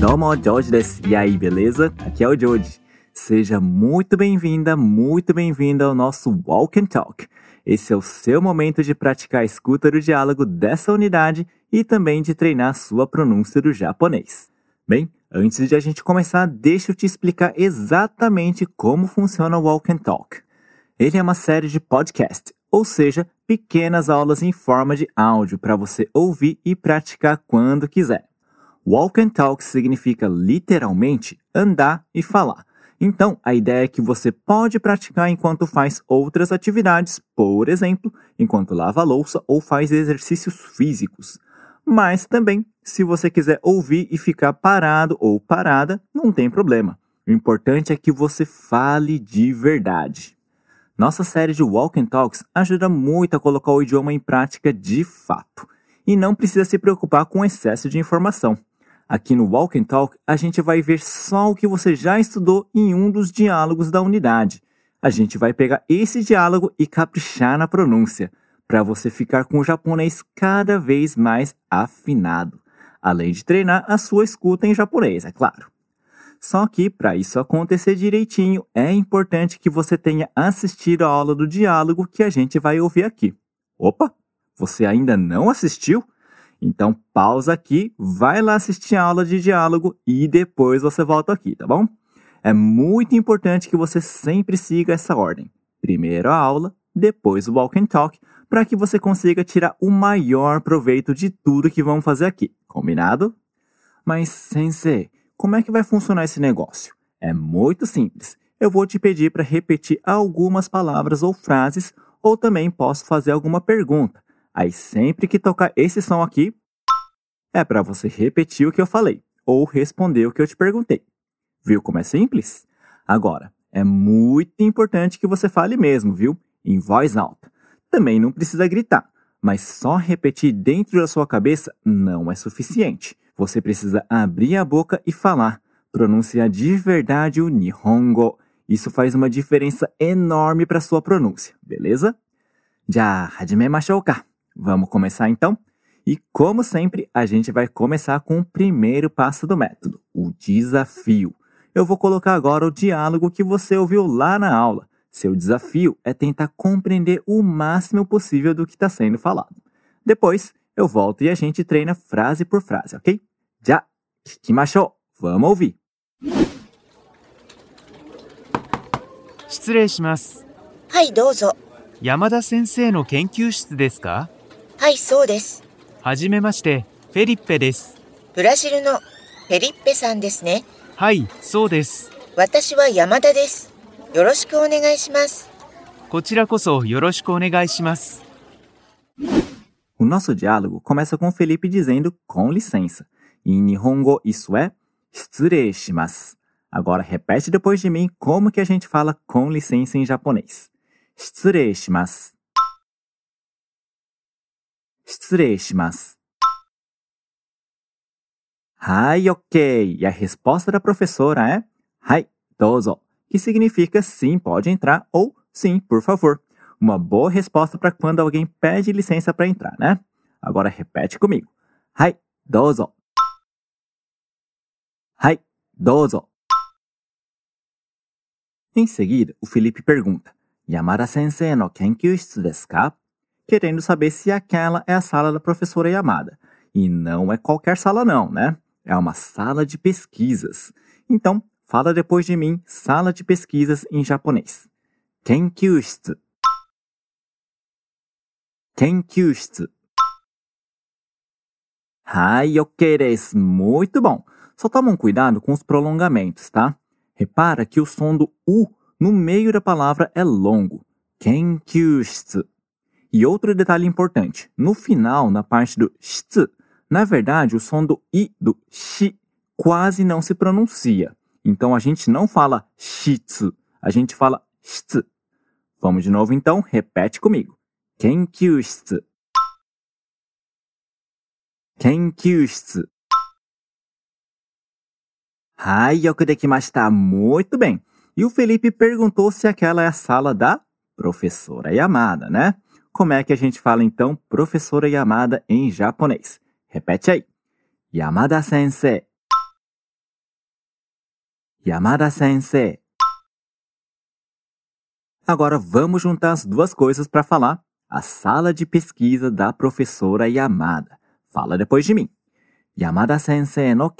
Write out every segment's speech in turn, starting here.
Domo desu. E aí, beleza? Aqui é o Joji. Seja muito bem-vinda, muito bem-vinda ao nosso Walk and Talk. Esse é o seu momento de praticar a escuta do diálogo dessa unidade e também de treinar sua pronúncia do japonês. Bem, antes de a gente começar, deixa eu te explicar exatamente como funciona o Walk and Talk. Ele é uma série de podcast, ou seja, pequenas aulas em forma de áudio para você ouvir e praticar quando quiser. Walk and Talk significa literalmente andar e falar. Então, a ideia é que você pode praticar enquanto faz outras atividades, por exemplo, enquanto lava louça ou faz exercícios físicos. Mas também, se você quiser ouvir e ficar parado ou parada, não tem problema. O importante é que você fale de verdade. Nossa série de Walk and Talks ajuda muito a colocar o idioma em prática de fato. E não precisa se preocupar com excesso de informação. Aqui no Walk and Talk, a gente vai ver só o que você já estudou em um dos diálogos da unidade. A gente vai pegar esse diálogo e caprichar na pronúncia, para você ficar com o japonês cada vez mais afinado, além de treinar a sua escuta em japonês, é claro. Só que, para isso acontecer direitinho, é importante que você tenha assistido a aula do diálogo que a gente vai ouvir aqui. Opa, você ainda não assistiu? Então pausa aqui, vai lá assistir a aula de diálogo e depois você volta aqui, tá bom? É muito importante que você sempre siga essa ordem. Primeiro a aula, depois o walk and talk, para que você consiga tirar o maior proveito de tudo que vamos fazer aqui. Combinado? Mas, sensei, como é que vai funcionar esse negócio? É muito simples. Eu vou te pedir para repetir algumas palavras ou frases, ou também posso fazer alguma pergunta. Aí sempre que tocar esse som aqui, é para você repetir o que eu falei ou responder o que eu te perguntei. Viu como é simples? Agora, é muito importante que você fale mesmo, viu? Em voz alta. Também não precisa gritar, mas só repetir dentro da sua cabeça não é suficiente. Você precisa abrir a boca e falar, pronunciar de verdade o Nihongo. Isso faz uma diferença enorme para sua pronúncia, beleza? Já, hajimemashou ka. Vamos começar então? E como sempre, a gente vai começar com o primeiro passo do método, o desafio. Eu vou colocar agora o diálogo que você ouviu lá na aula. Seu desafio é tentar compreender o máximo possível do que está sendo falado. Depois, eu volto e a gente treina frase por frase, ok? Já, kikimashou. Vamos ouvir. 失礼しますはい、どうぞ。山田先生の研究室ですか？はい、そうです。はじめましてフェリッペですブラジルのフェリッペさんですね。はいそうです私は山田です。よろしくお願いします。こちらこそよろしくお願いします O nosso diálogo começa com Felipe dizendo com licença. Em Nihongo, isso é shimas. Agora repete depois de mim como que a gente fala com licença em japonês. shimas. shimas. Ok. E a resposta da professora é Hai, dozo, que significa sim, pode entrar ou sim, por favor. Uma boa resposta para quando alguém pede licença para entrar, né? Agora repete comigo. Hai, dozo. Hai, dozo. Em seguida, o Felipe pergunta: Yamada sensei no kenkyushitsu desu ka? Querendo saber se aquela é a sala da professora Yamada. E não é qualquer sala não, né? É uma sala de pesquisas. Então, fala depois de mim, sala de pesquisas em japonês. Kenkyushitsu. Kenkyushitsu. Hai, ok desu. Muito bom. Só tomam cuidado com os prolongamentos, tá? Repara que o som do U no meio da palavra é longo. Kenkyushitsu. E outro detalhe importante, no final, na parte do shitsu, na verdade, o som do i do shi quase não se pronuncia. Então a gente não fala shitsu, a gente fala shitsu. Vamos de novo então, repete comigo. Kenkyushitsu. Kenkyushitsu. Yoku dekimashita. Muito bem. E o Felipe perguntou se aquela é a sala da professora Yamada, né? Como é que a gente fala então professora Yamada em japonês? Repete aí. Yamada sensei. Yamada sensei. Agora vamos juntar as duas coisas para falar a sala de pesquisa da professora Yamada. Fala depois de mim. Yamada sensei no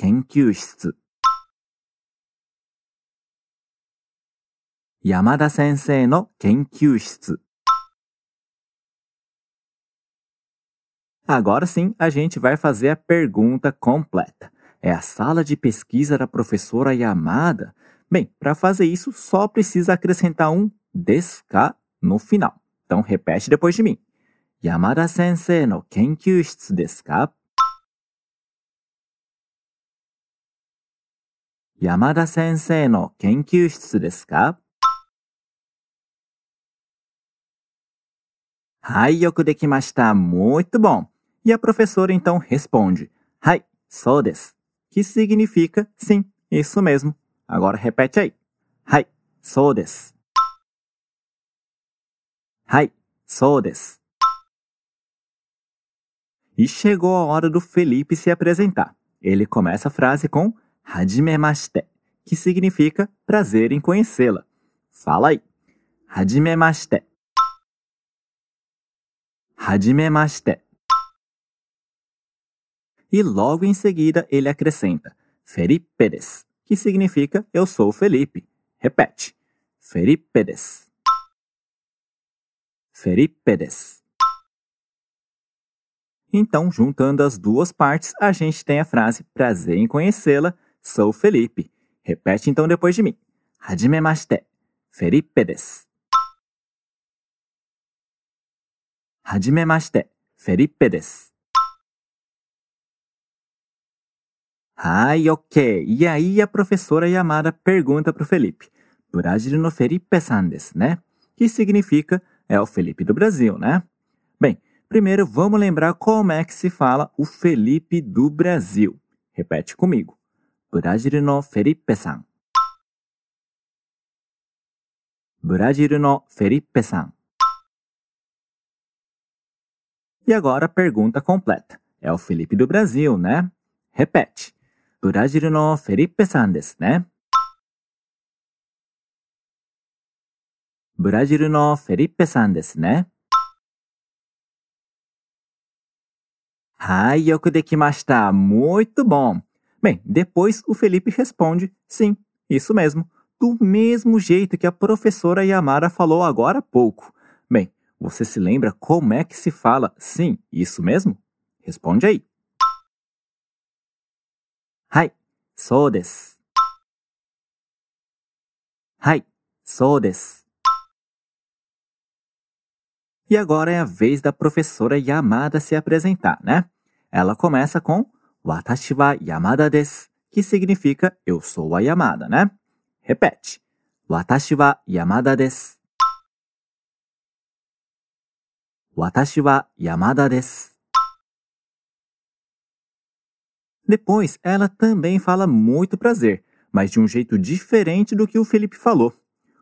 kenkyūshitsu. Yamada sensei no kenkyūshitsu. Agora sim, a gente vai fazer a pergunta completa. É a sala de pesquisa da professora Yamada? Bem, para fazer isso, só precisa acrescentar um deska no final. Então, repete depois de mim. Yamada sensei no kenkyūshitsu desu ka? Yamada sensei no kenkyūshitsu desu ka? Hai, yoku dekimashita. Muito bom. E a professora então responde: Hai, sou desu. Que significa sim, isso mesmo. Agora repete aí. Hai, sou desu. Hai, sou desu. E chegou a hora do Felipe se apresentar. Ele começa a frase com Hajimemashite, que significa prazer em conhecê-la. Fala aí. Hajimemashite. Hajimemashite. E logo em seguida ele acrescenta Felipe desu, que significa eu sou Felipe. Repete. Felipe desu. Felipe desu. Então, juntando as duas partes, a gente tem a frase prazer em conhecê-la, sou Felipe. Repete então depois de mim. Hajimemashite. Felipe desu. Hajimemashite. Felipe desu. Ai, ok. E aí a professora Yamada pergunta para o Felipe. Brasil no Felipe-san desu, né? Que significa é o Felipe do Brasil, né? Bem, primeiro vamos lembrar como é que se fala o Felipe do Brasil. Repete comigo. Brasil no Felipe-san. Brasil no Felipe-san. E agora a pergunta completa. É o Felipe do Brasil, né? Repete. Brasil no Felipe-san desu, né? Brasil no Felipe-san desu, né? Ai, yoku dekimashita. Muito bom. Bem, depois o Felipe responde: sim, isso mesmo. Do mesmo jeito que a professora Yamara falou agora há pouco. Bem, você se lembra como é que se fala sim, isso mesmo? Responde aí. Hai, sou desu. Hai, sou desu. E agora é a vez da professora Yamada se apresentar, né? Ela começa com Watashi wa Yamada desu, que significa eu sou a Yamada, né? Repete. Watashi wa Yamada desu. Watashi wa Yamada desu. Depois, ela também fala muito prazer, mas de um jeito diferente do que o Felipe falou.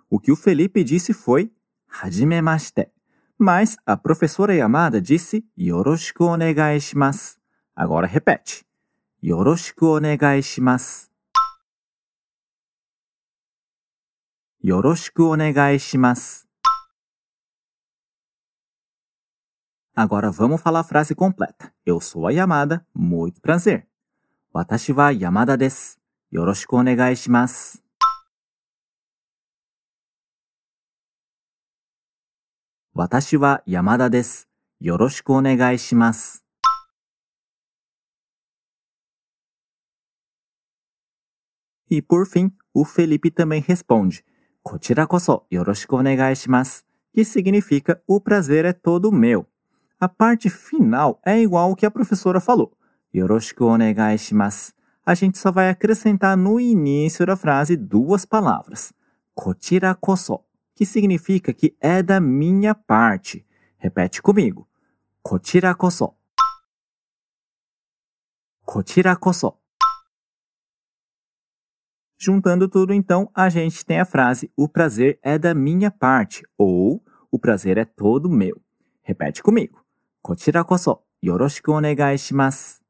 O que o Felipe disse foi Hajimemashite. Mas a professora Yamada disse Yoroshiku onegai shimasu. Agora repete. Yoroshiku onegai shimasu. Yoroshiku onegai shimasu. Agora vamos falar a frase completa. Eu sou a Yamada, muito prazer. Watashi wa Yamada desu. Yoroshiku onegai shimasu. Watashi wa Yamada desu. Yoroshiku onegai shimasu. E por fim, o Felipe também responde: Kochira koso yoroshiku shimasu, que significa o prazer é todo meu. A parte final é igual ao que a professora falou. Yoroshiku onegai shimasu. A gente só vai acrescentar no início da frase duas palavras. Kochira koso, que significa que é da minha parte. Repete comigo. Kochira koso. Kochira koso. Juntando tudo, então, a gente tem a frase o prazer é da minha parte ou o prazer é todo meu. Repete comigo. こちらこそよろしくお願いします。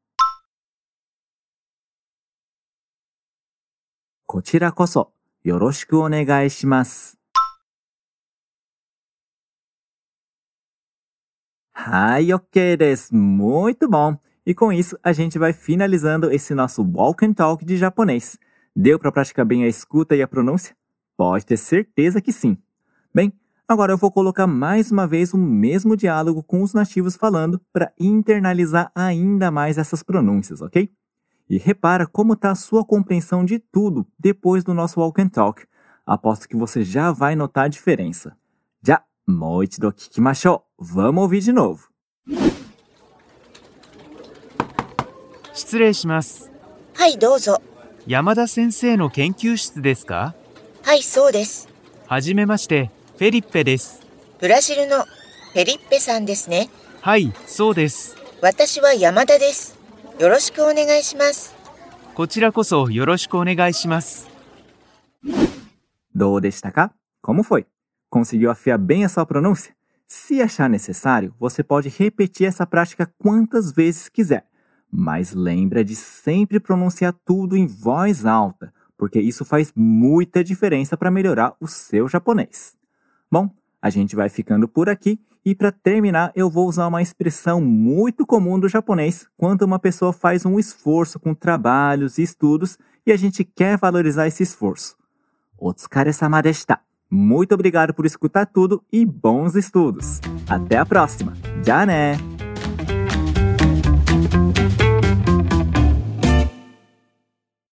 こちらこそよろしくお願いします。はい、ok muito bom! E com isso, a gente vai finalizando esse nosso Walk and Talk de japonês. Deu para praticar bem a escuta e a pronúncia? Pode ter certeza que sim. Bem, agora eu vou colocar mais uma vez o mesmo diálogo com os nativos falando para internalizar ainda mais essas pronúncias, ok? E repara como está a sua compreensão de tudo depois do nosso Walk and Talk. Aposto que você já vai notar a diferença. Já, もう一度聞きましょう。Vamos ouvir de novo. 失礼します。はい、どうぞ。山田先生の研究室ですかはい、そうです。はじめまして、 フェリッペです。ブラジルのフェリッペさんですね。はい、そうです。私は山田です。よろしくお願いします。こちらこそよろしくお願いします。 Do desta cá? Como foi? Conseguiu afiar bem a sua pronúncia? Se achar necessário, você pode repetir essa prática quantas vezes quiser. Mas lembra de sempre pronunciar tudo em voz alta, porque isso faz muita diferença para melhorar o seu japonês. Bom, a gente vai ficando por aqui e para terminar eu vou usar uma expressão muito comum do japonês quando uma pessoa faz um esforço com trabalhos e estudos e a gente quer valorizar esse esforço. Otsukaresama deshita. Muito obrigado por escutar tudo e bons estudos. Até a próxima. Já né.